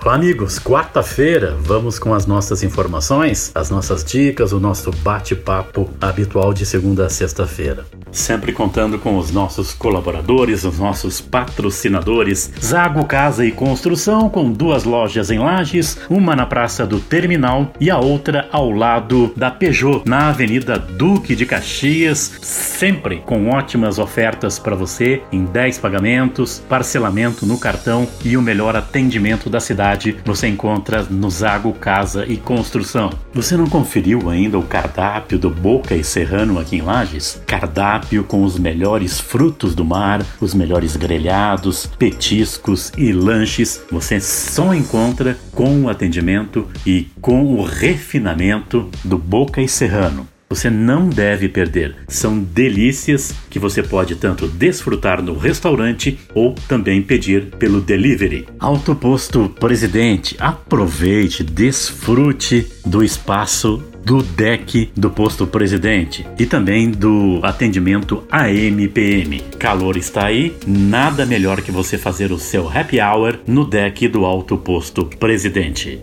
Olá, amigos. Quarta-feira, vamos com as nossas informações, as nossas dicas, o nosso bate-papo habitual de segunda a sexta-feira. Sempre contando com os nossos colaboradores, os nossos patrocinadores. Zago Casa e Construção, com duas lojas em Lages, uma na Praça do Terminal e a outra ao lado da Peugeot, na Avenida Duque de Caxias, sempre com ótimas ofertas para você em 10 pagamentos, parcelamento no cartão e o melhor atendimento da cidade você encontra no Zago Casa e Construção. Você não conferiu ainda o cardápio do Boca e Serrano aqui em Lages? Cardápio com os melhores frutos do mar, os melhores grelhados, petiscos e lanches. Você só encontra com o atendimento e com o refinamento do Boca e Serrano. Você não deve perder. São delícias que você pode tanto desfrutar no restaurante ou também pedir pelo delivery. Autoposto Presidente, aproveite, desfrute do espaço do deck do posto presidente e também do atendimento AMPM. Calor está aí, nada melhor que você fazer o seu happy hour no deck do Alto Posto Presidente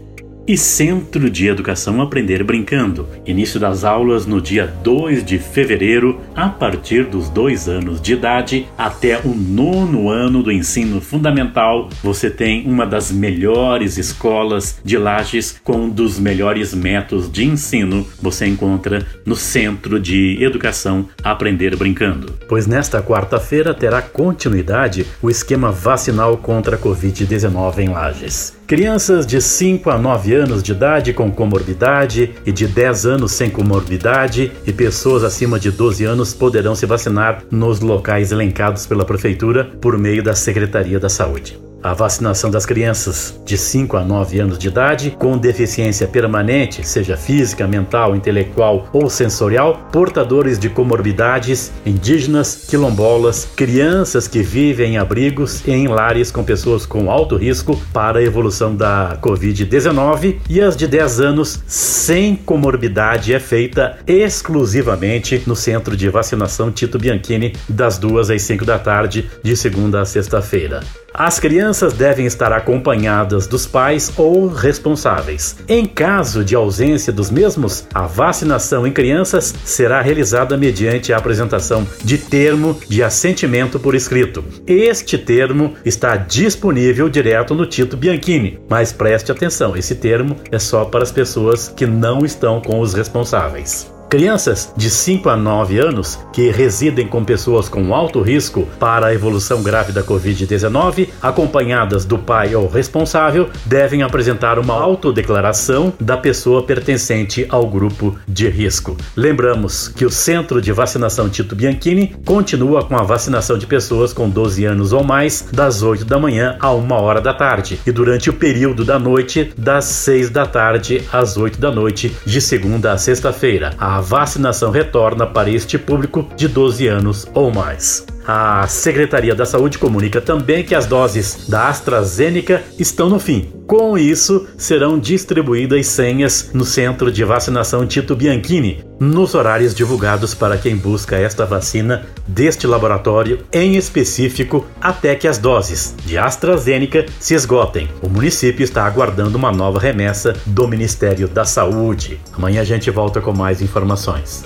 e Centro de Educação Aprender Brincando. Início das aulas no dia 2 de fevereiro, a partir dos dois anos de idade até o nono ano do ensino fundamental. Você tem uma das melhores escolas de Lages com um dos melhores métodos de ensino. Você encontra no Centro de Educação Aprender Brincando. Pois nesta quarta-feira terá continuidade o esquema vacinal contra a Covid-19 em Lages. Crianças de 5 a 9 anos de idade com comorbidade e de 10 anos sem comorbidade e pessoas acima de 12 anos poderão se vacinar nos locais elencados pela Prefeitura por meio da Secretaria da Saúde a vacinação das crianças de 5 a 9 anos de idade com deficiência permanente, seja física, mental, intelectual ou sensorial, portadores de comorbidades, indígenas, quilombolas, crianças que vivem em abrigos e em lares com pessoas com alto risco para a evolução da Covid-19 e as de 10 anos sem comorbidade é feita exclusivamente no centro de vacinação Tito Bianchini das 2 às 5 da tarde, de segunda a sexta-feira. As crianças devem estar acompanhadas dos pais ou responsáveis. Em caso de ausência dos mesmos, a vacinação em crianças será realizada mediante a apresentação de termo de assentimento por escrito. Este termo está disponível direto no Tito Bianchini, mas preste atenção, esse termo é só para as pessoas que não estão com os responsáveis. Crianças de 5 a 9 anos que residem com pessoas com alto risco para a evolução grave da Covid-19, acompanhadas do pai ou responsável, devem apresentar uma autodeclaração da pessoa pertencente ao grupo de risco. Lembramos que o Centro de Vacinação Tito Bianchini continua com a vacinação de pessoas com 12 anos ou mais, das 8 da manhã a 1 hora da tarde, e durante o período da noite, das 6 da tarde às 8 da noite, de segunda a sexta-feira. A vacinação retorna para este público de 12 anos ou mais. A Secretaria da Saúde comunica também que as doses da AstraZeneca estão no fim. Com isso, serão distribuídas senhas no centro de vacinação Tito Bianchini, nos horários divulgados para quem busca esta vacina deste laboratório em específico, até que as doses de AstraZeneca se esgotem. O município está aguardando uma nova remessa do Ministério da Saúde. Amanhã a gente volta com mais informações.